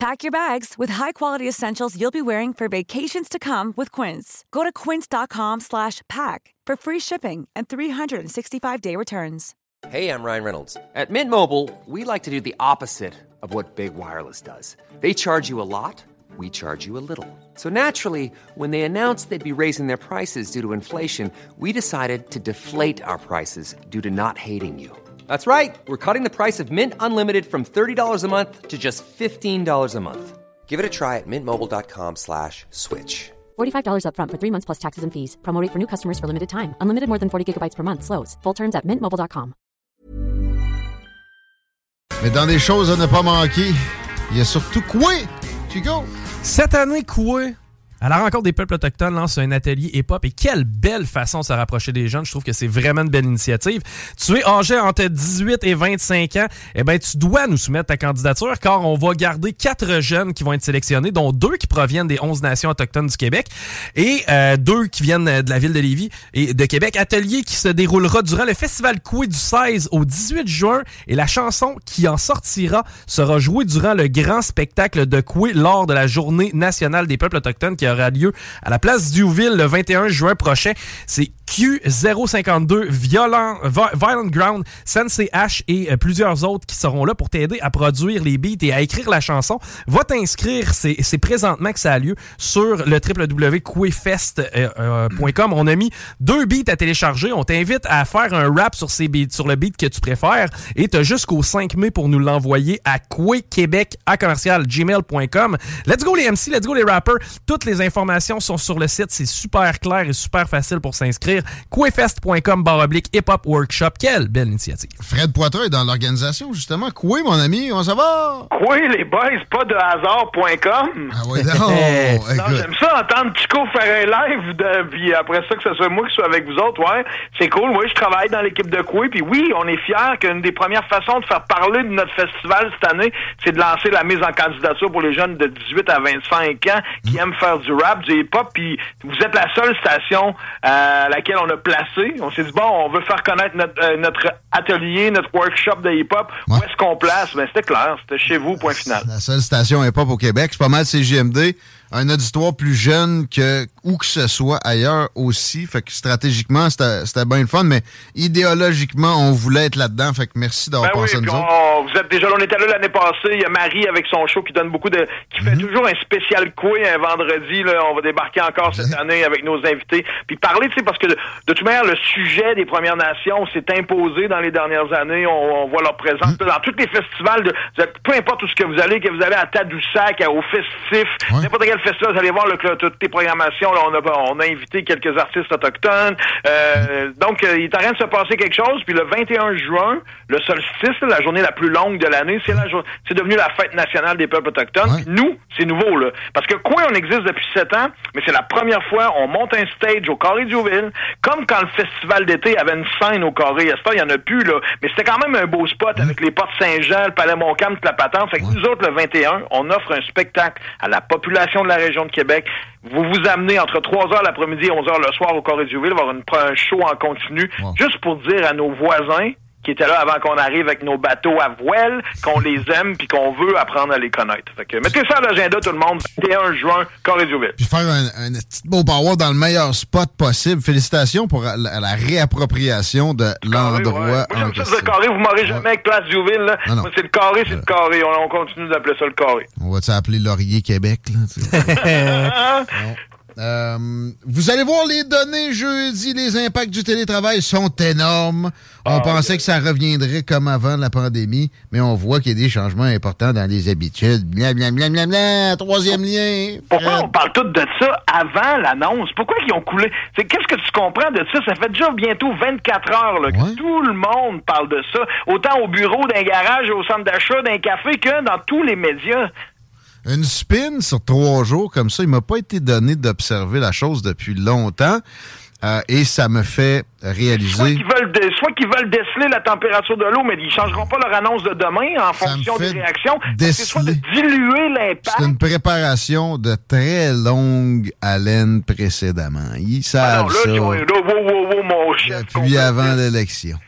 Pack your bags with high-quality essentials you'll be wearing for vacations to come with Quince. Go to quince.com/pack for free shipping and 365-day returns. Hey, I'm Ryan Reynolds. At Mint Mobile, we like to do the opposite of what Big Wireless does. They charge you a lot, we charge you a little. So naturally, when they announced they'd be raising their prices due to inflation, we decided to deflate our prices due to not hating you. That's right. We're cutting the price of Mint Unlimited from $30 a month to just $15 a month. Give it a try at mintmobile.com slash switch. $45 upfront for three months plus taxes and fees. Promo rate for new customers for limited time. Unlimited more than 40 gigabytes per month. Slows. Full terms at mintmobile.com. Mais dans des choses à ne pas manquer, il y a surtout quoi, Chico? Cette année, Koué, à la rencontre des peuples autochtones, lance un atelier hip-hop et quelle belle façon de se rapprocher des jeunes. Je trouve que c'est vraiment une belle initiative. Tu es âgé entre 18 et 25 ans, eh ben tu dois nous soumettre ta candidature car on va garder quatre jeunes qui vont être sélectionnés, dont deux qui proviennent des 11 nations autochtones du Québec et euh, deux qui viennent de la ville de Lévis et de Québec. Atelier qui se déroulera durant le festival Coué du 16 au 18 juin et la chanson qui en sortira sera jouée durant le grand spectacle de Coué lors de la journée nationale des peuples autochtones aura lieu à la place Diouville le 21 juin prochain. C'est Q052, Violent, Violent Ground, Sensei H et euh, plusieurs autres qui seront là pour t'aider à produire les beats et à écrire la chanson. Va t'inscrire, c'est présentement que ça a lieu sur le www.quefest.com. On a mis deux beats à télécharger. On t'invite à faire un rap sur ces beats, sur le beat que tu préfères et t'as jusqu'au 5 mai pour nous l'envoyer à quequebec à commercial gmail.com. Let's go les MC, let's go les rappers. Toutes les informations sont sur le site. C'est super clair et super facile pour s'inscrire. Quefest.com barre oblique hip hop workshop. Quelle belle initiative. Fred Poitras est dans l'organisation, justement. Quoi, mon ami? On ça va? Oui, les boys, pas de hasard.com. Ah oui, non. non J'aime ça entendre Chico faire un live, de, puis après ça, que ce soit moi qui soit avec vous autres. Ouais, c'est cool. Moi, je travaille dans l'équipe de Coué, puis oui, on est fiers qu'une des premières façons de faire parler de notre festival cette année, c'est de lancer la mise en candidature pour les jeunes de 18 à 25 ans qui aiment faire du rap, du hip-hop, puis vous êtes la seule station euh, à laquelle on a placé. On s'est dit, bon, on veut faire connaître notre, euh, notre atelier, notre workshop de hip-hop. Où est-ce qu'on place? Ben, c'était clair, c'était chez vous, point final. La seule station hip-hop au Québec, c'est pas mal CGMD un auditoire plus jeune que où que ce soit ailleurs aussi. Fait que stratégiquement, c'était bien le fun, mais idéologiquement, on voulait être là-dedans. Fait que merci d'avoir ben pensé oui, à nous on, autres. Vous êtes déjà là, on était là l'année passée. Il y a Marie avec son show qui donne beaucoup de. qui fait toujours un spécial coué un vendredi. Là. On va débarquer encore cette année avec nos invités. Puis parler, tu sais, parce que de, de toute manière, le sujet des Premières Nations s'est imposé dans les dernières années. On, on voit leur présence dans tous les festivals. De, peu importe où ce que vous allez, que vous allez à Tadoussac, au Festif, n'importe quel festival, vous allez voir le, toutes les programmations. Là, on, a, on a invité quelques artistes autochtones. Euh, donc, euh, il est en train de se passer quelque chose. Puis le 21 juin, le solstice, la journée la plus longue de l'année, c'est la c'est devenu la fête nationale des peuples autochtones. Nous, c'est nouveau là, parce que quoi, on existe depuis sept ans, mais c'est la première fois on monte un stage au Carré Diouville, comme quand le festival d'été avait une scène au Carré. À il y en a plus là, mais c'était quand même un beau spot avec les portes Saint-Jean, le Palais Montcalm, toute la patente. Fait que nous autres, le 21, on offre un spectacle à la population de la région de Québec. Vous vous amenez entre 3h l'après-midi et 11h le soir au Corée du Ville, avoir une, un show en continu, juste pour dire à nos voisins qui étaient là avant qu'on arrive avec nos bateaux à voile, qu'on les aime puis qu'on veut apprendre à les connaître. Fait que mettez ça à l'agenda tout le monde, 21 juin, Corée. Puis faire un, un petit beau power dans le meilleur spot possible. Félicitations pour la, la réappropriation de l'endroit. Ouais. Moi, j'aime ça, le carré. Vous m'aurez jamais avec Place du Ville. Là. Moi, c'est le carré, c'est le carré. On, on continue d'appeler ça le carré. On va s'appeler Laurier Québec, là, Euh, vous allez voir les données jeudi, les impacts du télétravail sont énormes. On Ah, pensait que ça reviendrait comme avant la pandémie, mais on voit qu'il y a des changements importants dans les habitudes. Blablabla, bla, bla, bla, troisième lien. Pourquoi on parle tout de ça avant l'annonce? Pourquoi ils ont coulé? C'est Qu'est-ce que tu comprends de ça? Ça fait déjà bientôt 24 heures là, que tout le monde parle de ça. Autant au bureau, d'un garage, au centre d'achat, d'un café que dans tous les médias. Une spin sur trois jours comme ça, il m'a pas été donné d'observer la chose depuis longtemps. Euh, et ça me fait Soit réaliser. qu'ils veulent, dé- soit qu'ils veulent déceler la température de l'eau, mais ils changeront pas leur annonce de demain en Ça fonction des réactions. C'est soit de diluer l'impact. C'est une préparation de très longue haleine précédemment. Ils Ah savent là, ça là, wow, wow, wow, mon chef. depuis avant l'élection.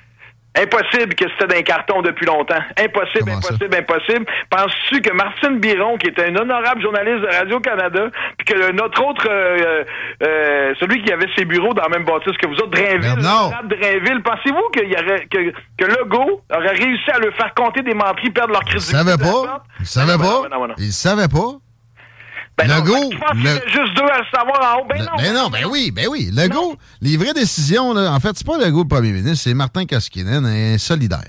Impossible que c'était d'un carton depuis longtemps. Impossible, Comment impossible, impossible. Penses-tu que Martine Biron, qui était un honorable journaliste de Radio-Canada, puis que notre autre, euh, euh, celui qui avait ses bureaux dans le même bâtisse que vous autres, Drainville, Drainville, pensez-vous qu'il y aurait, que, que Legault aurait réussi à le faire compter des menteries, perdre leur Il crédibilité? savait de la pas. Il savait pas. Il savait pas. Ben non, Je le- juste deux à le savoir en haut. Ben Le- non. ben non, ben oui, ben oui. Legault, les vraies décisions, là, en fait, c'est pas Legault le premier ministre, c'est Martin Koskinen, un solidaire.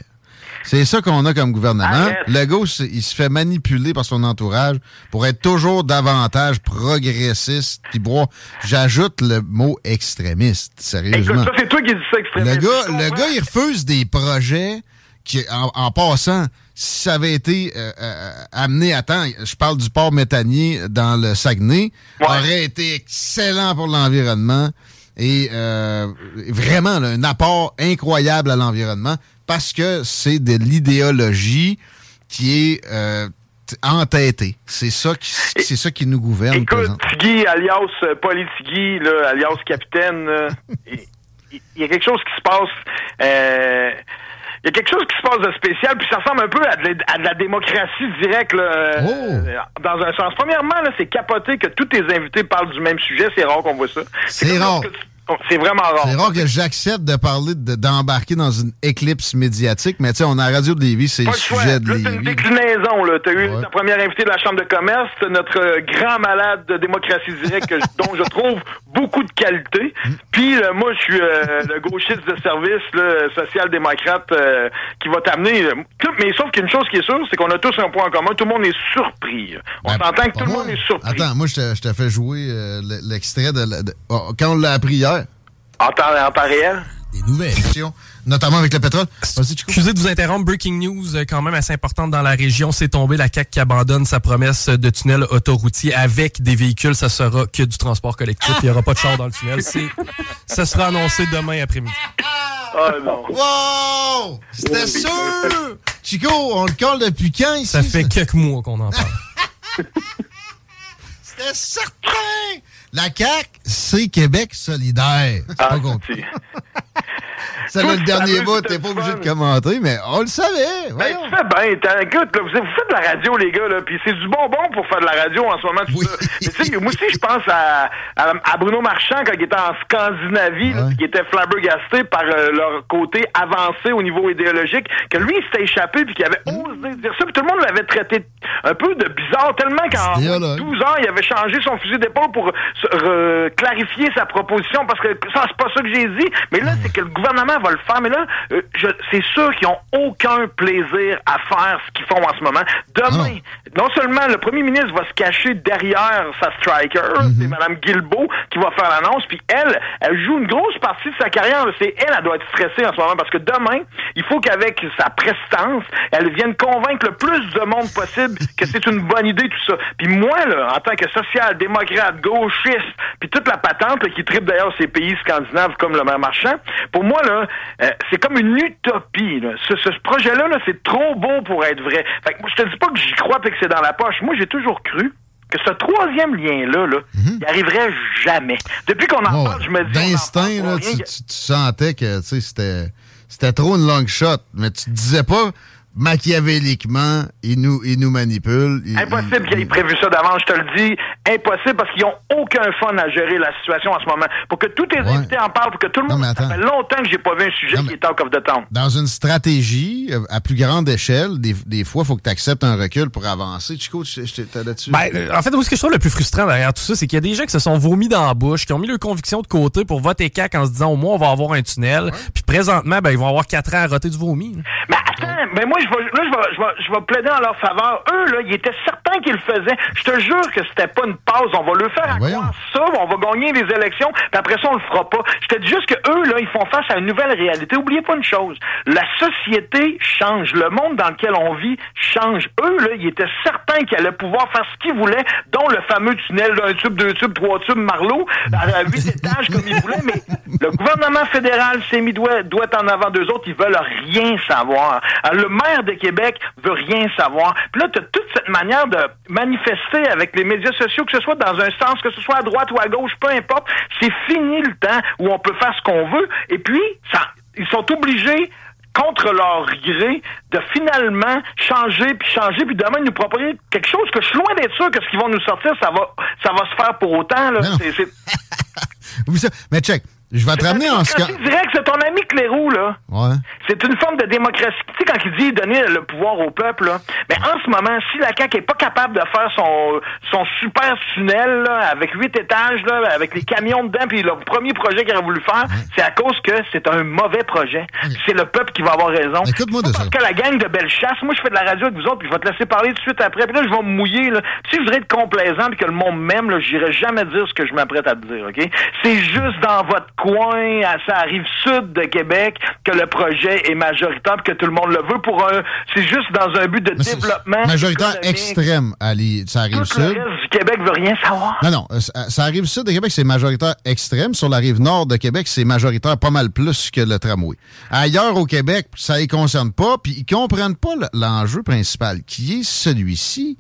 C'est ça qu'on a comme gouvernement. Arrête. Legault, il se fait manipuler par son entourage pour être toujours davantage progressiste. Puis bon, j'ajoute le mot extrémiste, Écoute, sérieusement. ça, c'est toi qui dis ça extrêmement. Le gars, le gars, il refuse des projets qui, en, en passant, si ça avait été euh, euh, amené à temps, je parle du port méthanier dans le Saguenay, Ouais. aurait été excellent pour l'environnement et euh, vraiment là, un apport incroyable à l'environnement parce que c'est de l'idéologie qui est euh, entêtée. C'est ça qui, c'est ça qui nous gouverne. Écoute. Tigui, alias euh, Paul Tigui, là, alias Capitaine, il y a quelque chose qui se passe. euh, il y a quelque chose qui se passe de spécial, puis ça ressemble un peu à de, la- à de la démocratie directe, là, euh, Oh! dans un sens. Premièrement, là, c'est capoté que tous tes invités parlent du même sujet. C'est rare qu'on voit ça. C'est rare. tu- C'est vraiment rare. C'est rare que j'accepte de parler, de- d'embarquer dans une éclipse médiatique, mais tu sais, on a radio de Lévis, c'est le le choix. sujet de Là, t'as une déclinaison, là. T'as eu Ouais. ta première invitée de la Chambre de commerce, notre euh, grand malade de démocratie directe, dont je trouve beaucoup de qualité. Mm. Puis, euh, moi, je suis euh, le gauchiste de service, là, social-démocrate, euh, qui va t'amener... mais sauf qu'une chose qui est sûre, c'est qu'on a tous un point en commun. Tout le monde est surpris. On Ben, s'entend que tout le monde est surpris. Attends, moi, je te, je te fais jouer euh, le- l'extrait de, la- de- oh, quand on l'a appris hier. En temps, en temps réel? Des nouvelles. Notamment avec le pétrole. Vas-y, Chico. Excusez de vous interrompre, breaking news euh, quand même assez importante dans la région. C'est tombé la CAQ qui abandonne sa promesse de tunnel autoroutier avec des véhicules. Ça sera que du transport collectif. Il n'y aura pas de char dans le tunnel. Ça sera annoncé demain après-midi. Ah non. Wow! C'était sûr! Chico, on le colle depuis quand ici? Ça fait quelques mois qu'on en parle. C'était certain! La CAQ, c'est Québec solidaire. C'est Ah, pas compliqué. c'est- Ça, le dernier c'était t'es pas obligé de commenter, mais on le savait. Ben, tu fais bien. Écoute, là, vous, faites de la radio, les gars, là, puis c'est du bonbon pour faire de la radio en ce moment. tout Oui. ça. Mais moi aussi, je pense à, à, à Bruno Marchand quand il était en Scandinavie, Ouais. qui était flabbergasté par euh, leur côté avancé au niveau idéologique, que lui, il s'était échappé, puis qu'il avait Mmh. osé dire ça, puis tout le monde l'avait traité un peu de bizarre, tellement qu'en Idéologue. 12 ans, il avait changé son fusil d'épaule pour clarifier sa proposition, parce que ça, c'est pas ça que j'ai dit, mais là, c'est que le gouvernement va le faire, mais là, euh, c'est sûr qu'ils ont aucun plaisir à faire ce qu'ils font en ce moment. Demain, non seulement le premier ministre va se cacher derrière sa striker, c'est Mme Guilbeault qui va faire l'annonce, puis elle, elle joue une grosse partie de sa carrière. C'est elle, elle doit être stressée en ce moment, parce que demain, il faut qu'avec sa prestance, elle vienne convaincre le plus de monde possible que c'est une bonne idée, tout ça. Puis moi, là, en tant que social-démocrate, gauchiste, puis toute la patente, là, qui tripe d'ailleurs ces pays scandinaves comme le maire marchand, pour moi, là, euh, c'est comme une utopie. Là. Ce, ce projet-là, là, c'est trop beau pour être vrai. Fait que je te dis pas que j'y crois et que c'est dans la poche. Moi, j'ai toujours cru que ce troisième lien-là, là, il arriverait jamais. Depuis qu'on en Oh, parle, je me dis... D'instinct, là, tu, tu- tu sentais que c'était, c'était trop une long shot, mais tu te disais pas machiavéliquement, il nous, il nous manipule. il- Impossible il- qu'ils aient prévu ça d'avance, je te le dis. Impossible parce qu'ils ont aucun fun à gérer la situation en ce moment. Pour que tous tes Ouais. invités en parlent, pour que tout le Non, monde... mais Ça attends. fait longtemps que j'ai pas vu un sujet Non, qui est talk of the town. Dans une stratégie euh, à plus grande échelle, des, des fois, il faut que tu acceptes un recul pour avancer. Chico, t'es là-dessus? Ben, euh, en fait, moi, ce que je trouve le plus frustrant derrière tout ça, c'est qu'il y a des gens qui se sont vomis dans la bouche, qui ont mis leurs convictions de côté pour voter CAC en se disant au moins on va avoir un tunnel. Puis présentement, ben, ils vont avoir quatre ans à roter du vomi. là. Mais attends, mais moi, je vais, là, je vais, je vais, je vais plaider en leur faveur. Eux, là, ils étaient certains qu'ils le faisaient. Je te jure que c'était pas une pause. On va le faire Ben à croire ça, on va gagner les élections, puis après ça, on le fera pas. Je te dis juste que eux, là, ils font face à une nouvelle réalité. Oubliez pas une chose. La société change. Le monde dans lequel on vit change. Eux, là, ils étaient certains qu'ils allaient pouvoir faire ce qu'ils voulaient, dont le fameux tunnel d'un tube, deux tubes, trois tubes, Marlowe, à huit étages comme ils voulaient, mais le gouvernement fédéral s'est mis doigt, doigt en avant d'eux autres, ils veulent rien savoir. Alors, le maire de Québec veut rien savoir. Puis là, tu as toute cette manière de manifester avec les médias sociaux, que ce soit dans un sens, que ce soit à droite ou à gauche, peu importe. C'est fini le temps où on peut faire ce qu'on veut. Et puis, ça, ils sont obligés contre leur gré, de finalement changer, puis changer, puis demain nous proposer quelque chose que je suis loin d'être sûr que ce qu'ils vont nous sortir, ça va, ça va se faire pour autant. Là. C'est- c'est-. Mais check, je vais te ramener en c'est ton ami Clérou, là. Ouais. C'est une forme de démocratie. Tu sais, quand il dit donner le pouvoir au peuple, là, mais en ce moment, si la CAQ est pas capable de faire son, son super tunnel, là, avec huit étages, là, avec les camions dedans, puis le premier projet qu'il aurait voulu faire, c'est à cause que c'est un mauvais projet. C'est le peuple qui va avoir raison. Écoute-moi de ça. Parce que la gang de Bellechasse, moi, je fais de la radio avec vous autres, puis je vais te laisser parler tout de suite après, puis là, je vais me mouiller, là. Si je voudrais être complaisant, puis que le monde m'aime, là, j'irai jamais dire ce que je m'apprête à te dire, OK? C'est juste dans votre coin, à ça arrive sud de Québec, que le projet est majoritaire, puis que tout le monde le veut pour un... C'est juste dans un but de Mais développement Majoritaire extrême, Ali. Ça arrive Tout le sud. reste du Québec veut rien savoir. Non, non. euh, Ça ça arrive sud de Québec, c'est majoritaire extrême. Sur la rive nord de Québec, c'est majoritaire pas mal plus que le tramway. Ailleurs au Québec, ça les concerne pas, puis ils comprennent pas le- l'enjeu principal, qui est celui-ci.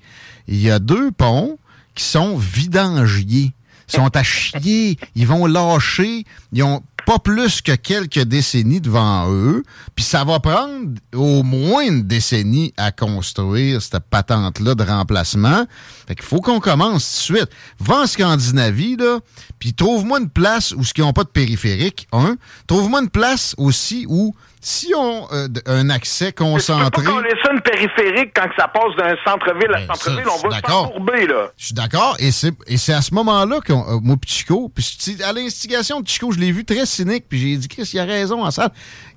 Il y a deux ponts qui sont vidangiers. Sont à chier. Ils vont lâcher. Ils ont pas plus que quelques décennies devant eux. Puis ça va prendre au moins une décennie à construire cette patente-là de remplacement. Fait qu'il faut qu'on commence tout de suite. Va en Scandinavie, là, puis trouve-moi une place où ce qu'ils n'ont pas de périphérique, un. Trouve-moi une place aussi où, si on euh, d- un accès concentré... pas coller ça une périphérique quand que ça passe d'un centre-ville à Ben, centre-ville. On va se là. Je suis d'accord, et c'est, et c'est à ce moment-là que moi puis Chico, puis c'est à l'instigation de Chico, je l'ai vu très cynique, puis j'ai dit, Chris, il a raison en salle.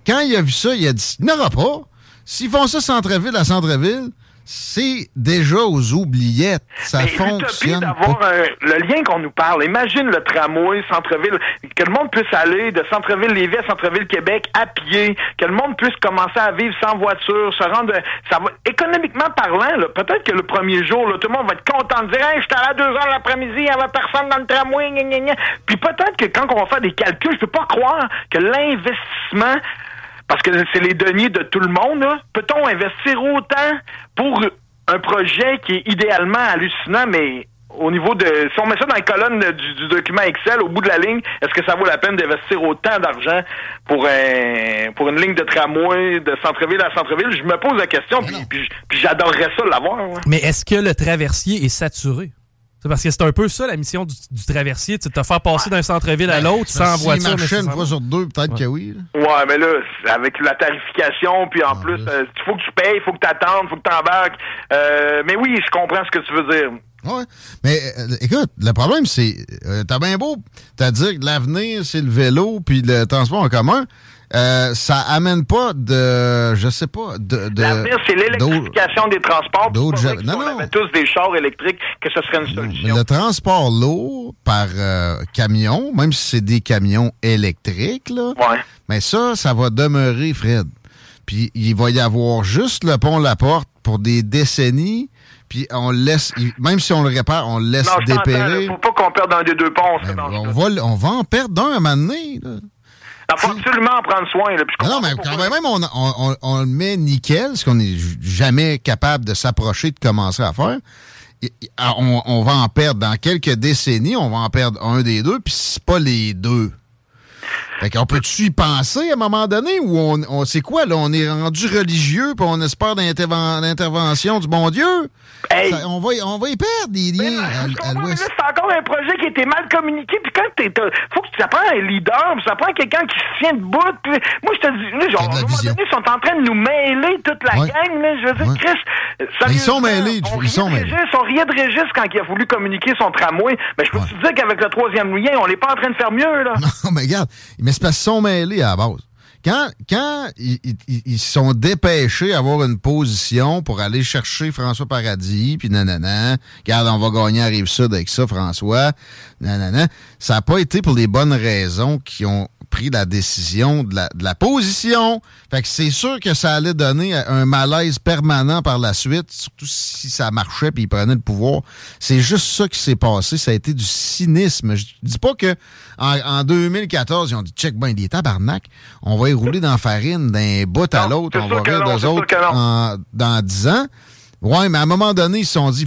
Quand il a vu ça, il a dit, il n'y en aura pas. S'ils font ça centre-ville à centre-ville, c'est déjà aux oubliettes. Ça Mais fonctionne d'avoir un- le lien qu'on nous parle. Imagine le tramway, centre-ville, que le monde puisse aller de centre-ville Lévis à centre-ville Québec à pied, que le monde puisse commencer à vivre sans voiture, se rendre, ça va, économiquement parlant, là, peut-être que le premier jour, là, tout le monde va être content de dire, hey, j'étais à 2 heures l'après-midi, il n'y avait personne dans le tramway, gna, gna, gna. Puis peut-être que quand on va faire des calculs, je peux pas croire que l'investissement parce que c'est les deniers de tout le monde. Peut-on investir autant pour un projet qui est idéalement hallucinant, mais au niveau de... Si on met ça dans les colonnes du, du document Excel, au bout de la ligne, est-ce que ça vaut la peine d'investir autant d'argent pour un, pour une ligne de tramway de centre-ville à centre-ville? Je me pose la question, puis, puis, puis j'adorerais ça l'avoir. ouais. Mais est-ce que le traversier est saturé? C'est parce que c'est un peu ça la mission du, du traversier, de te faire passer d'un centre-ville à l'autre sans S'il voiture. marchait une fois sur deux, peut-être que oui. là. Ouais, mais là, avec la tarification, puis en plus, euh, il faut que tu payes, il faut que tu attendes, il faut que tu embarques. Euh, mais oui, je comprends ce que tu veux dire. Ouais. Mais euh, écoute, le problème, c'est. euh, T'as bien beau t'as dit que l'avenir, c'est le vélo puis le transport en commun. Euh, ça amène pas de. Je sais pas. De, de- L'avenir, c'est l'électrification des transports. d'autres non, on non. avait tous des chars électriques, que ce serait une Mais solution? le transport lourd par euh, camion, même si c'est des camions électriques, là, Ouais. mais ça, ça va demeurer, Fred. Puis il va y avoir juste le pont La Porte pour des décennies, puis on laisse, il- même si on le répare, on le laisse Non, dépérer. là, faut pas qu'on perde un des deux ponts. Ben, on, va, on va en perdre d'un à un moment donné. là. Il faut absolument en prendre soin. Là, non, mais quand même, on, on, on- on le met nickel, ce qu'on n'est jamais capable de s'approcher de commencer à faire. Ah, On, on va en perdre dans quelques décennies, on va en perdre un des deux, puis c'est pas les deux. Fait qu'on peut-tu y penser à un moment donné ou on, on c'est quoi là? On est rendu religieux puis on espère l'intervention du bon Dieu? Hey! Ça- on, va, y- on va y perdre des liens à, à l'ouest. c'est encore un projet qui a été mal communiqué. Puis quand t'es, faut que ça prend un leader, puis ça prend quelqu'un qui se tient debout. Puis moi, je te dis, là, genre, à un moment donné, ils sont en train de nous mêler toute la Ouais. gang. Là, je veux dire, Ouais. Chris, ils sont mêlés, on ils sont mêlés. Régis, on riait de Régis quand il a voulu communiquer son tramway. Mais je peux Ouais. te dire qu'avec le troisième lien, on n'est pas en train de faire mieux. Là? Non, mais regarde, mais parce qu'ils sont mêlés à base. Quand, ils sont dépêchés à avoir une position pour aller chercher François Paradis, puis nanana, regarde, on va gagner à Rive-Sud avec ça, François, nanana, ça n'a pas été pour les bonnes raisons qui ont pris la décision de la, de la position. Fait que c'est sûr que ça allait donner un malaise permanent par la suite, surtout si ça marchait puis ils prenaient le pouvoir. C'est juste ça qui s'est passé. Ça a été du cynisme. Je dis pas que en, en 2014, ils ont dit check ben des tabarnak, on va y rouler dans la farine d'un bout à l'autre, on va rire d'eux autres en- dans 10 ans. Ouais, mais à un moment donné, ils se sont dit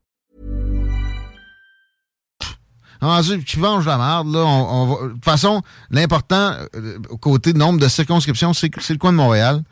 Rendu qui venge la merde, là, on, va- de toute façon, l'important, euh, côté nombre de circonscriptions, c'est le coin de Montréal.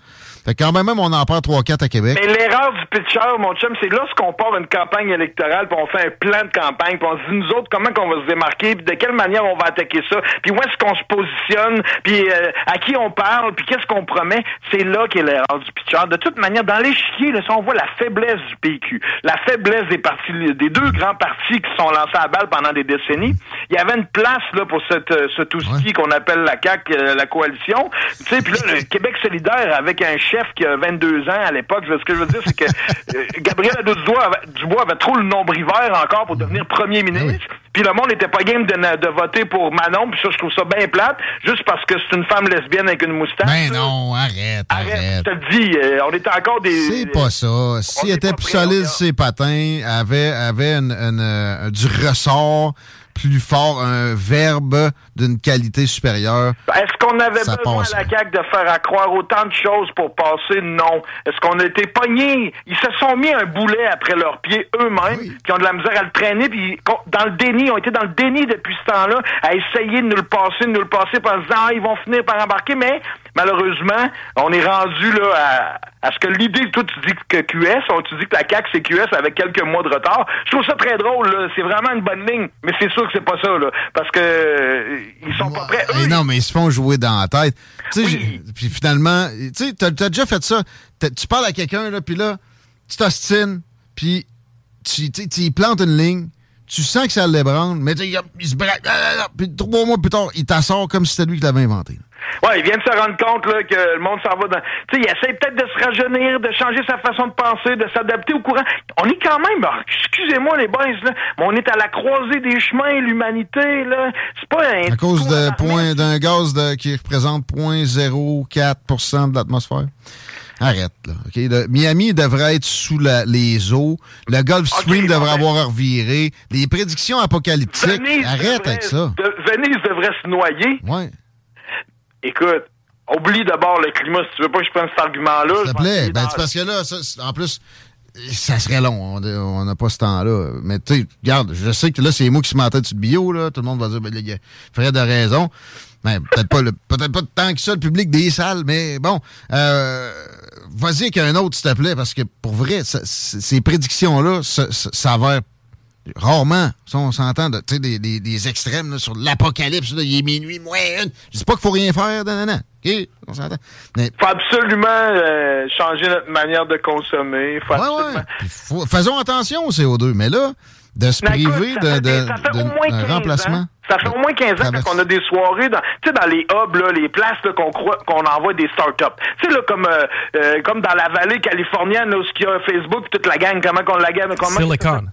Fait quand même, on en perd 3-4 à Québec. Mais l'erreur du pitcher, mon chum, c'est lorsqu'on part une campagne électorale, puis on fait un plan de campagne, puis on se dit, nous autres, comment qu'on va se démarquer, puis de quelle manière on va attaquer ça, puis où est-ce qu'on se positionne, puis euh, à qui on parle, puis qu'est-ce qu'on promet, c'est là qu'est l'erreur du pitcher. De toute manière, dans l'échiquier, là, si on voit la faiblesse du PQ, la faiblesse des partis, des deux grands partis qui sont lancés à balle pendant des décennies, il y avait une place là pour cette, euh, ce tout Ouais. qu'on appelle la CAQ, euh, la coalition. Tu sais, puis là, le Québec solidaire avec un chef qui a 22 ans à l'époque, ce que je veux dire, c'est que euh, Gabriel Nadeau-Dubois avait, Dubois avait trop le nombre hiver encore pour devenir premier ministre. Puis le monde n'était pas game de, voter pour Manon, puis ça, je trouve ça bien plate, juste parce que c'est une femme lesbienne avec une moustache. Ben non, arrête, Arrête, arrête. je te le dis, euh, on était encore des... C'est pas ça. S'il était plus solide ses patins, avait, avait une- une, euh, du ressort plus fort, un verbe d'une qualité supérieure. Est-ce qu'on avait besoin à la. CAQ de faire à croire autant de choses pour passer? Non. Est-ce qu'on a été pognés? Ils se sont mis un boulet après leurs pieds eux-mêmes, Oui. qui ont de la misère à le traîner, puis dans le déni, ils ont été dans le déni depuis ce temps-là, à essayer de nous le passer, de nous le passer, en se disant, ah, ils vont finir par embarquer, mais malheureusement, on est rendu là à, à ce que l'idée, toi, tu dis que QS, on- tu dis que la CAQ, c'est QS avec quelques mois de retard. Je trouve ça très drôle, là. C'est vraiment une bonne ligne, mais c'est sûr que c'est pas ça, là, parce que euh, ils sont pas prêts. Eux, non, mais ils se font jouer dans la tête. Tu sais, Oui. j'ai- puis finalement, tu sais, t'as as déjà fait ça. Tu parles à quelqu'un, là, puis là, tu t'ostines, puis tu, tu plantes une ligne, tu sens que ça l'ébranle, mais il se braque, ah, ah, ah, puis trois mois plus tard, il t'assort comme si c'était lui qui l'avait inventé. Ouais, il vient de se rendre compte là, que le monde s'en va dans. Tu sais, il essaie peut-être de se rajeunir, de changer sa façon de penser, de s'adapter au courant. On est quand même, ah, excusez-moi les boys, là, mais on est à la croisée des chemins, l'humanité, là. C'est pas un. À cause de point- d'un gaz de- qui représente 0,04% de l'atmosphère. Arrête, là. Le- Miami devrait être sous la- les eaux. Le Gulf Stream devrait ben- avoir reviré. Les prédictions apocalyptiques. Venise Arrête devrait- avec ça. de- Venise devrait se noyer. Ouais. Écoute, oublie d'abord le climat si tu veux pas que je prenne cet argument-là. S'il te plaît. Ben, c'est parce que là, ça, en plus, ça serait long. On n'a pas ce temps-là. Mais tu sais, regarde, je sais que là, c'est moi qui se mets en tête sur le bio. Là. Tout le monde va dire, ben, les gars, Fred a raison. Ben, peut-être pas, le- peut-être pas tant que ça, le public des salles, mais bon, euh, vas-y avec un autre, s'il te plaît, parce que pour vrai, ça- ces prédictions-là s'avèrent rarement. Ça, on s'entend, de- tu sais, des, des, des extrêmes là, sur l'apocalypse, il est minuit, moins une. Je dis pas qu'il faut rien faire, non. OK? On s'entend. Mais faut absolument euh, changer notre manière de consommer. Faut Ouais, absolument... ouais. Faut- faisons attention au CO2, mais là, de se Mais écoute, priver ça de, fait des- de- ça fait de- au moins d'un 15 remplacement. ans. Ça fait au moins 15 ans qu'on a des soirées dans, tu sais, dans les hubs, là, les places là, qu'on croit qu'on envoie des startups. Tu sais, là, comme, euh, euh, comme dans la vallée californienne, là, où il y a Facebook, toute la gang, comment qu'on la gagne, comment Silicon.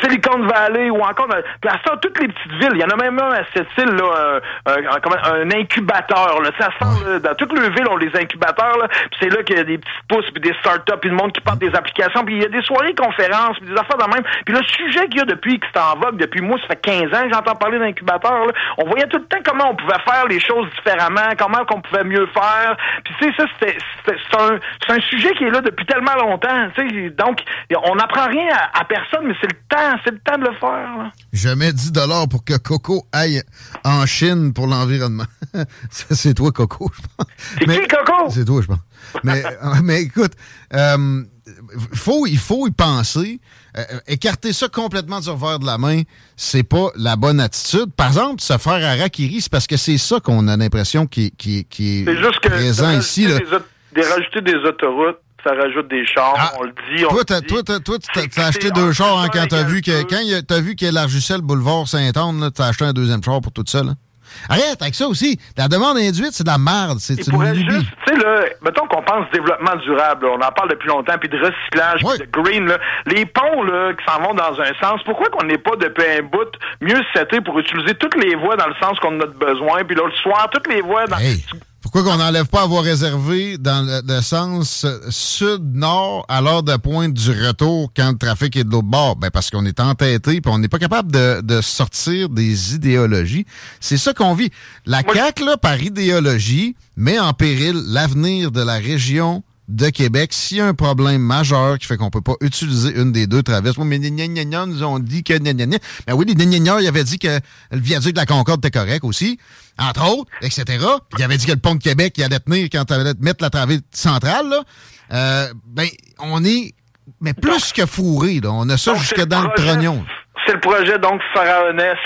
Silicon Valley ou encore, dans, puis à ça, toutes les petites villes. Il y en a même un à cette île, là, un, un, un incubateur. Là. Ça sent, là, dans toutes les villes, on a des incubateurs. Là, puis c'est là qu'il y a des petites pousses, puis des startups, puis le monde qui porte des applications. Puis il y a des soirées conférences, puis des affaires de même. Puis le sujet qu'il y a depuis que c'est en vogue, depuis moi, ça fait 15 ans que j'entends parler là. On voyait tout le temps comment on pouvait faire les choses différemment, comment qu'on pouvait mieux faire. Puis tu sais, ça, c'est un, sujet qui est là depuis tellement longtemps. tu sais. Donc, on n'apprend rien à, à personne, mais c'est le temps, c'est le temps de le faire. là. Jamais 10 pour que Coco aille en Chine pour l'environnement. Ça, c'est toi, Coco, je pense. C'est qui, Coco? C'est toi, je pense. Mais, mais écoute, euh, faut, il faut y penser. Euh, écarter ça complètement du revers de la main, c'est pas la bonne attitude. Par exemple, se faire harakiri, c'est parce que c'est ça qu'on a l'impression qui, qui, qui est, juste que présent de ici. Des, rajouter des autoroutes, ça rajoute des chars, Ah, on le dit. On Toi, t'as, toi, t'as- t'as acheté deux chars hein, quand t'as vu que quand t'as vu qu'il élargissait le boulevard Saint-Anne, t'as acheté un deuxième char pour tout ça. Là. Arrête avec ça aussi. La demande induite, c'est de la merde. C'est une juste, tu sais, là, mettons qu'on pense développement durable, là, on en parle depuis longtemps, puis de recyclage, puis de green, là. les ponts là, qui s'en vont dans un sens, pourquoi qu'on n'est pas depuis un bout mieux seté pour utiliser toutes les voies dans le sens qu'on a besoin, puis là, le soir, toutes les voies dans... Hey, pourquoi qu'on n'enlève pas avoir réservé dans le, le sens euh, sud-nord à l'heure de pointe du retour quand le trafic est de l'autre bord? Ben parce qu'on est entêté puis on n'est pas capable de, de sortir des idéologies. C'est ça qu'on vit. La CAQ, là, par idéologie, met en péril l'avenir de la région de Québec s'il y a un problème majeur qui fait qu'on peut pas utiliser une des deux traverses. Oui, mais les gna nous ont dit que gna gna gna. Ben oui, les gna ils avaient dit que le viaduc de la Concorde était correct aussi, entre autres, etc. Puis ils avaient dit que le pont de Québec, il allait tenir quand tu allais mettre la travée centrale, là. Euh, ben, on est mais plus que fourré, là. On a ça jusque dans le trognon. C'est le projet, donc, pharaonesque,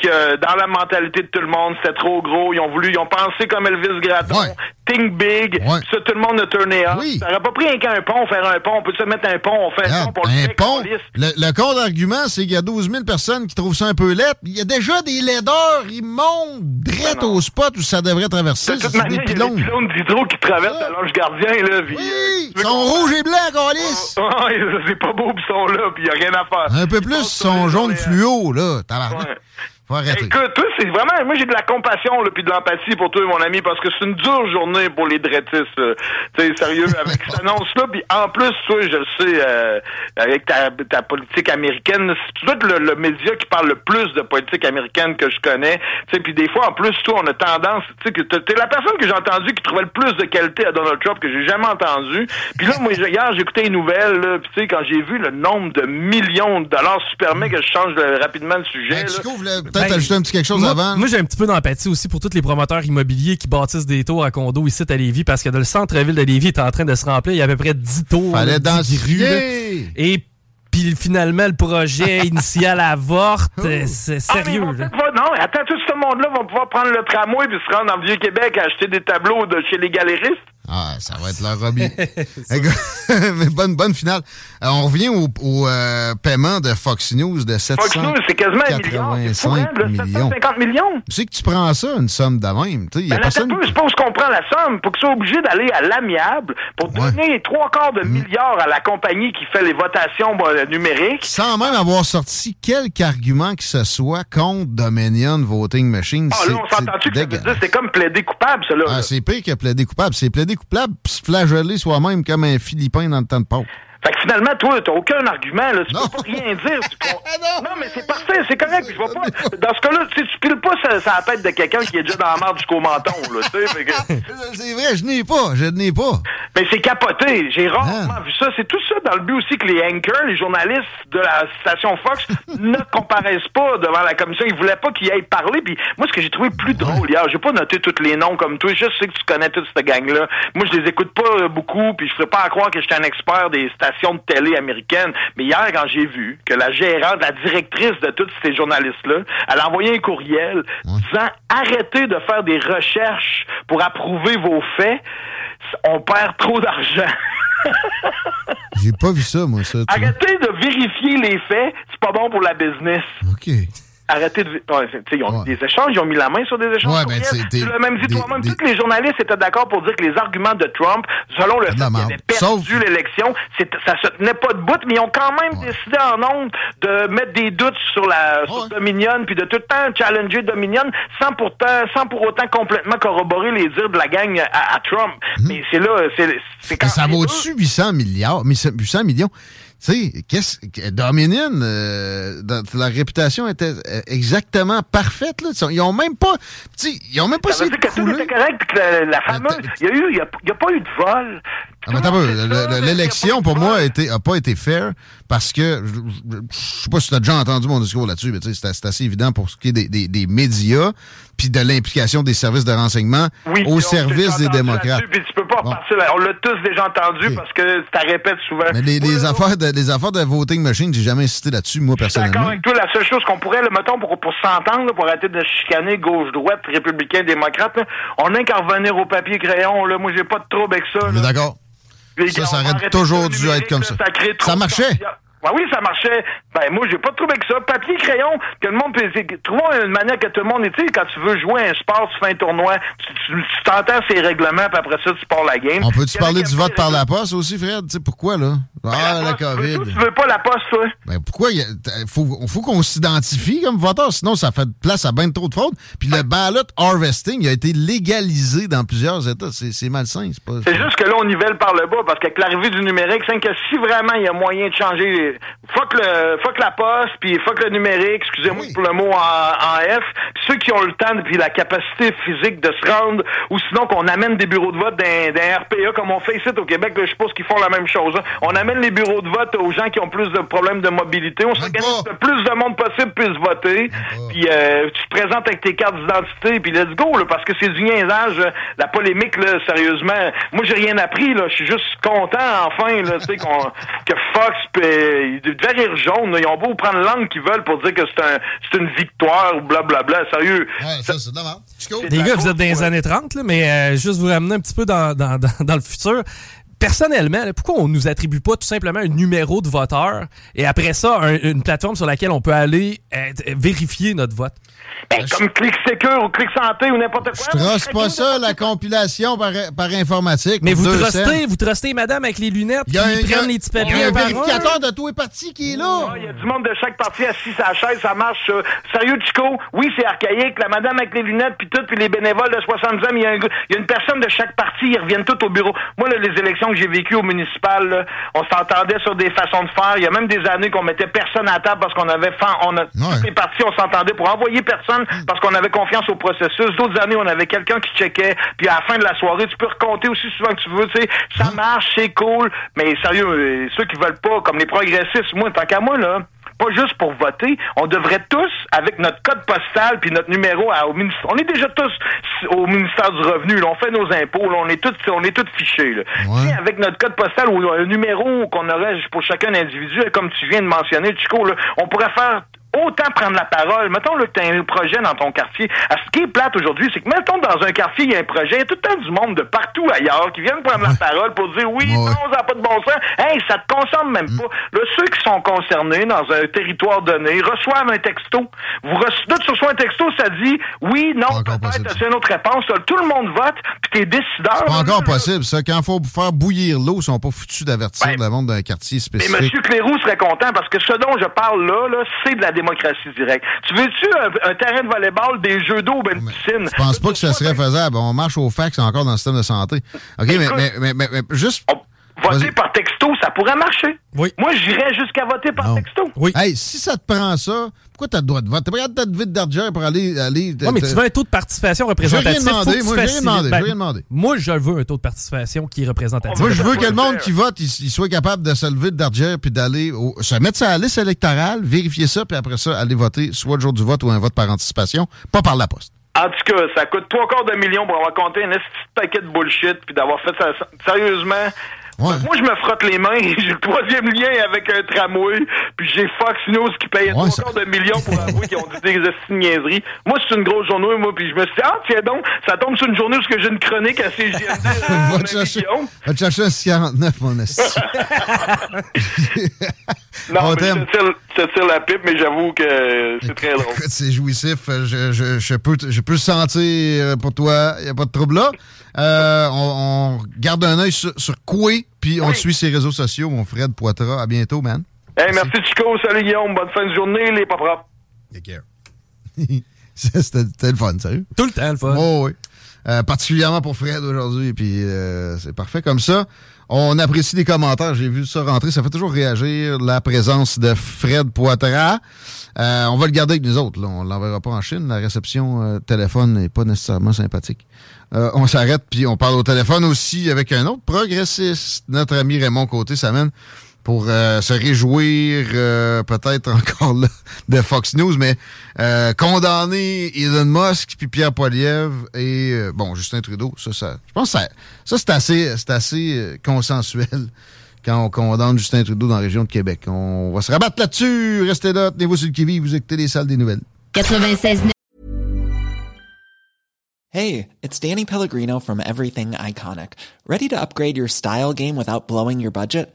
que dans la mentalité de tout le monde, c'était trop gros, ils ont voulu, ils ont pensé comme Elvis Gratton, Ouais. Think big, Ouais. ça, tout le monde a tourné off. Oui. Ça aurait pas pris rien qu'un pont, faire un pont, on peut se mettre un pont, on fait un pont, pour le un pont. Le, le contre-argument, c'est qu'il y a 12 000 personnes qui trouvent ça un peu lettre. Il y a déjà des laideurs. Ils montent direct au spot où ça devrait traverser. De toute C'est des manière, il y a pylônes. des pylônes d'hydro qui traversent Ah. l'ange gardien, là. puis, Oui, euh, ils sont rouges et blancs, Calis. Ah, c'est pas beau, puis ils sont là, puis il y a rien à faire. Un peu plus, ils sont jaunes fluo, là. Faut arrêter. Écoute, toi, c'est vraiment, moi j'ai de la compassion là, puis de l'empathie pour toi, mon ami, parce que c'est une dure journée pour les drettistes. là. Tu sais, sérieux, avec cette annonce-là, puis en plus, toi, je le sais, euh, avec ta, ta politique américaine, c'est- tu dois être le, le média qui parle le plus de politique américaine que je connais. Tu sais, puis des fois, en plus, toi, on a tendance, tu sais, que t'es la personne que j'ai entendue qui trouvait le plus de qualité à Donald Trump que j'ai jamais entendu. Puis là, moi, hier, j'écoutais les nouvelles, là, puis tu sais, quand j'ai vu le nombre de millions de dollars, super permet que je change rapidement le sujet. Là. Peut-être Ben, ajouter un petit quelque chose moi, avant? Moi, j'ai un petit peu d'empathie aussi pour tous les promoteurs immobiliers qui bâtissent des tours à condos ici à Lévis parce que dans le centre-ville de Lévis est en train de se remplir. Il y a à peu près 10 tours. Fallait 10 rues, là. Et puis finalement, le projet initial avorte. C'est Ah, sérieux. là. pas- non, attends, tout ce monde-là va pouvoir prendre le tramway puis se rendre dans le Vieux-Québec à acheter des tableaux de chez les galéristes. Ah, ça va être leur hobby. Bonne, bonne finale. Euh, on revient au, au, euh, paiement de Fox News de Fox News, c'est quasiment un milliard. Fou, hein, 785 là, millions. 750 millions. Tu sais que tu prends ça, une somme de même. Tu sais, y a Ben, personne... peu, où ce qu'on prend la somme pour qu'ils soient obligés d'aller à l'amiable pour Ouais. Donner trois quarts de milliards à la compagnie qui fait les votations numériques. Sans même avoir sorti quelque argument que ce soit contre Dominion Voting Machine. Ah là, on s'entend-tu que c'est comme plaider coupable, là? Ah, c'est pire que plaider coupable. C'est plaider coupable puis se flageller soi-même comme un Philippin dans le temps de Pâques. Fait que finalement, toi, t'as aucun argument, là. Tu Non. peux pas rien dire. Tu con- Non. non, mais c'est parfait, c'est correct. Je vois pas. Dans ce cas-là, tu sais, tu piles pas ça, ça la tête de quelqu'un qui est déjà dans la merde jusqu'au menton, là. Tu sais, fait que- C'est vrai, je n'ai pas, je n'ai pas. Mais c'est capoté. J'ai rarement Ah. vu ça. C'est tout ça dans le but aussi que les anchors, les journalistes de la station Fox ne comparaissent pas devant la commission. Ils voulaient pas qu'ils aillent parler. Puis moi, ce que j'ai trouvé plus drôle hier, j'ai pas noté tous les noms comme toi. Je sais que tu connais toute cette gang-là. Moi, je les écoute pas beaucoup. Puis je ferais pas à croire que j'étais un expert des stations de télé américaines. Mais hier, quand j'ai vu que la gérante, la directrice de tous ces journalistes-là, elle a envoyé un courriel disant arrêtez de faire des recherches pour approuver vos faits. On perd trop d'argent. J'ai pas vu ça, moi, ça. vois. Arrêtez de vérifier les faits, c'est pas bon pour la business. OK. Arrêtez de. Ouais, tu sais, ils ont des échanges, ils ont mis la main sur des échanges. Ouais, ben, tu l'as même dit toi-même. Tous les journalistes étaient d'accord pour dire que les arguments de Trump, selon le fait de la qu'il avait perdu Sauf- l'élection, ça se tenait pas de bout, mais ils ont quand même décidé en ondes de mettre des doutes sur la sur Dominion, puis de tout le temps challenger Dominion, sans pourtant, sans pour autant complètement corroborer les dires de la gang à, à Trump. Mais c'est là, c'est c'est quand Mais ça les vaut deux- dessus 800 milliards, mais c'est 800 millions. Tu sais, qu'est-ce que Dominion, euh, leur réputation était exactement parfaite. Là. Ils ont même pas, tu sais, ils ont même pas Ça veut dire que tout était correct, que la, la fameuse, il y a eu, il y a, il y a pas eu de vol. Le- le- L'élection, pour moi, a, été, a pas été fair parce que, je, je sais pas si tu as déjà entendu mon discours là-dessus, mais tu c'est assez évident pour ce qui est des, des, des médias puis de l'implication des services de renseignement Oui, au service des démocrates. Puis tu peux pas Bon. là. On l'a tous déjà entendu parce que ça répète souvent. Mais les, les affaires de, les affaires de voting machine, j'ai jamais insisté là-dessus, moi, D'accord personnellement. avec toi, la seule chose qu'on pourrait, là, mettons, pour, pour s'entendre, pour arrêter de chicaner gauche-droite, républicain, démocrate, là, on n'a qu'à revenir au papier-crayon. Là. Moi, j'ai pas de trouble avec ça. D'accord. Ça, ça aurait toujours dû être comme ça. Ça marchait. Ben oui, ça marchait. Ben moi, j'ai pas de trouble avec ça. Papier, crayon, que le monde peut. Trouvons une manière que tout le monde. Tu sais, quand tu veux jouer à un sport, tu fais un tournoi, tu t'entends ces règlements, puis après ça, tu pars la game. On peut-tu parler du vote par la poste aussi, Fred? Tu sais pourquoi, là? Ah, la, poste, veux COVID. Tu veux pas la poste, toi? Ben pourquoi? il faut, faut qu'on s'identifie comme voteur, sinon ça fait place à bien trop de fraude. Puis le ballot harvesting a été légalisé dans plusieurs États. C'est c'est malsain. C'est pas. C'est juste que là, on nivelle par le bas, parce qu'avec l'arrivée du numérique, c'est que si vraiment il y a moyen de changer, fuck, le, fuck la poste, puis fuck le numérique, excusez-moi pour le mot en, en F, puis ceux qui ont le temps, puis la capacité physique de se rendre, ou sinon qu'on amène des bureaux de vote d'un d'un RPA, comme on fait ici au Québec, je suppose qu'ils font la même chose. hein. On amène les bureaux de vote aux gens qui ont plus de problèmes de mobilité, on s'organise que plus de monde possible puisse voter, puis euh, tu te présentes avec tes cartes d'identité, puis let's go, là, parce que c'est du niaisage, la polémique, là, sérieusement. Moi, j'ai rien appris, là, je suis juste content, enfin, là, tu sais, qu'on- que Fox, euh, ils devaient rire jaune, là. ils ont beau prendre l'angle qu'ils veulent pour dire que c'est un, c'est une victoire, ou blablabla, sérieux. ça, c'est la merde. Les gars, vous êtes dans les années 30, là, mais euh, juste vous ramener un petit peu dans, dans, dans, dans le futur. Personnellement, là, pourquoi on nous attribue pas tout simplement un numéro de voteur et après ça, un- une plateforme sur laquelle on peut aller euh, vérifier notre vote? Ben, comme Clic Secure ou Clic Santé ou n'importe quoi. Je trace pas ça, la compilation par, par informatique. Mais vous trustez, vous trustez madame avec les lunettes Il qui prennent les petits il y papiers a un vérificateur de tout est parti qui est là. Il y a du monde de chaque parti assis à la chaise, ça marche. ça. Sérieux, Chico? Oui, c'est archaïque. La madame avec les lunettes, puis tout, puis les bénévoles de 70 ans, mais il y, a un gars- il y a une personne de chaque parti, ils reviennent tous au bureau. Moi, là, les élections que j'ai vécues au municipal, là, on s'entendait sur des façons de faire. Il y a même des années qu'on mettait personne à table parce qu'on avait... fan- On a, Toutes les partis, on s'entendait pour envoyer personne parce qu'on avait confiance au processus. D'autres années, on avait quelqu'un qui checkait, puis à la fin de la soirée, tu peux recompter aussi souvent que tu veux, tu sais. Ça marche, c'est cool, mais sérieux, euh, ceux qui veulent pas, comme les progressistes, moi, tant qu'à moi, là pas juste pour voter, on devrait tous, avec notre code postal puis notre numéro à- au ministère, on est déjà tous au ministère du Revenu, là, on fait nos impôts, là, on est tous, on est tous fichés. Là. Si avec notre code postal ou un numéro qu'on aurait pour chacun individu, comme tu viens de mentionner, Chico, là, on pourrait faire autant prendre la parole. Mettons là, que tu as un projet dans ton quartier. À ce qui est plate aujourd'hui, c'est que mettons dans un quartier, il y a un projet, il y a tout le temps du monde de partout ailleurs qui viennent prendre la parole pour dire oui, non, ça n'a pas de bon sens. Hey, ça te concerne même pas. Là, ceux qui sont concernés dans un territoire donné reçoivent un texto. Vous reçoivez, là, tu reçois un texto, ça dit oui, non, peut-être, c'est une autre réponse. Là, Tout le monde vote, puis t'es décideur. C'est pas encore possible, ça. Quand il faut faire bouillir l'eau, ils sont pas foutus d'avertir le monde d'un quartier Mais spécifique. M. Cléroux serait content parce que ce dont je parle là, là c'est de la démocratie directe. Tu veux-tu un, un terrain de volleyball, des jeux d'eau, ben une piscine? Je pense pas que ça serait faisable. On marche au fax encore dans le système de santé. OK, mais, mais, mais, mais- mais juste. Voter par texto, ça pourrait marcher. Oui. Moi, j'irais jusqu'à voter par texto. Oui. Hey, si ça te prend ça, pourquoi t'as le droit de vote? T'es pas capable d'être vite d'argent pour aller. aller Ouais, mais tu veux un taux de participation représentatif. J'ai rien demandé, moi, j'ai rien demandé, Ben. Moi, je veux un taux de participation qui est représentatif. Moi, je veux que le monde qui vote, il, il soit capable de se lever de d'argent puis d'aller au- se mettre sur la liste électorale, vérifier ça, puis après ça, aller voter soit le jour du vote ou un vote par anticipation, pas par la poste. En tout cas, ça coûte trois quarts de million pour avoir compté un petit paquet de bullshit puis d'avoir fait ça. Sérieusement. Moi, je me frotte les mains j'ai le troisième lien avec un tramway, puis j'ai Fox News qui paye trois quarts de million pour avouer qu'ils ont dit des niaiseries. Moi, c'est une grosse journée, moi, puis je me suis dit, ah, tiens donc, ça tombe sur une journée où j'ai une chronique à CGMD. va, te chercher, va te chercher un 49, mon esti. Non, On mais je tire, je tire la pipe, mais j'avoue que c'est très drôle. Écoute, c'est jouissif. Je, je, je peux, te- je peux sentir pour toi. Il n'y a pas de trouble là. Euh, on, on garde un œil sur, sur Coué, puis on Oui. suit ses réseaux sociaux. Mon Fred Poitras. À bientôt, man. Hey, merci Chico, salut Guillaume, bonne fin de journée, les pas propres. Take care. C'était c'était le fun, sérieux? Tout le temps, le fun. Oh, oui. Euh, particulièrement pour Fred aujourd'hui, puis euh, c'est parfait comme ça. On apprécie les commentaires, j'ai vu ça rentrer, ça fait toujours réagir la présence de Fred Poitras. Euh, on va le garder avec nous autres, là. on l'enverra pas en Chine, la réception euh, téléphone n'est pas nécessairement sympathique. Euh, on s'arrête, puis on parle au téléphone aussi avec un autre progressiste, notre ami Raymond Côté s'amène pour euh, se réjouir euh, peut-être encore là de Fox News, mais euh, condamner Elon Musk puis Pierre Poilievre et euh, bon Justin Trudeau, ça, ça je pense que ça, ça c'est assez, c'est assez euh, consensuel quand on condamne Justin Trudeau dans la région de Québec. On va se rabattre là-dessus. Restez là, tenez-vous sur le qui vous écoutez les salles des nouvelles. 96 Hey, it's Danny Pellegrino from Everything Iconic. Ready to upgrade your style game without blowing your budget?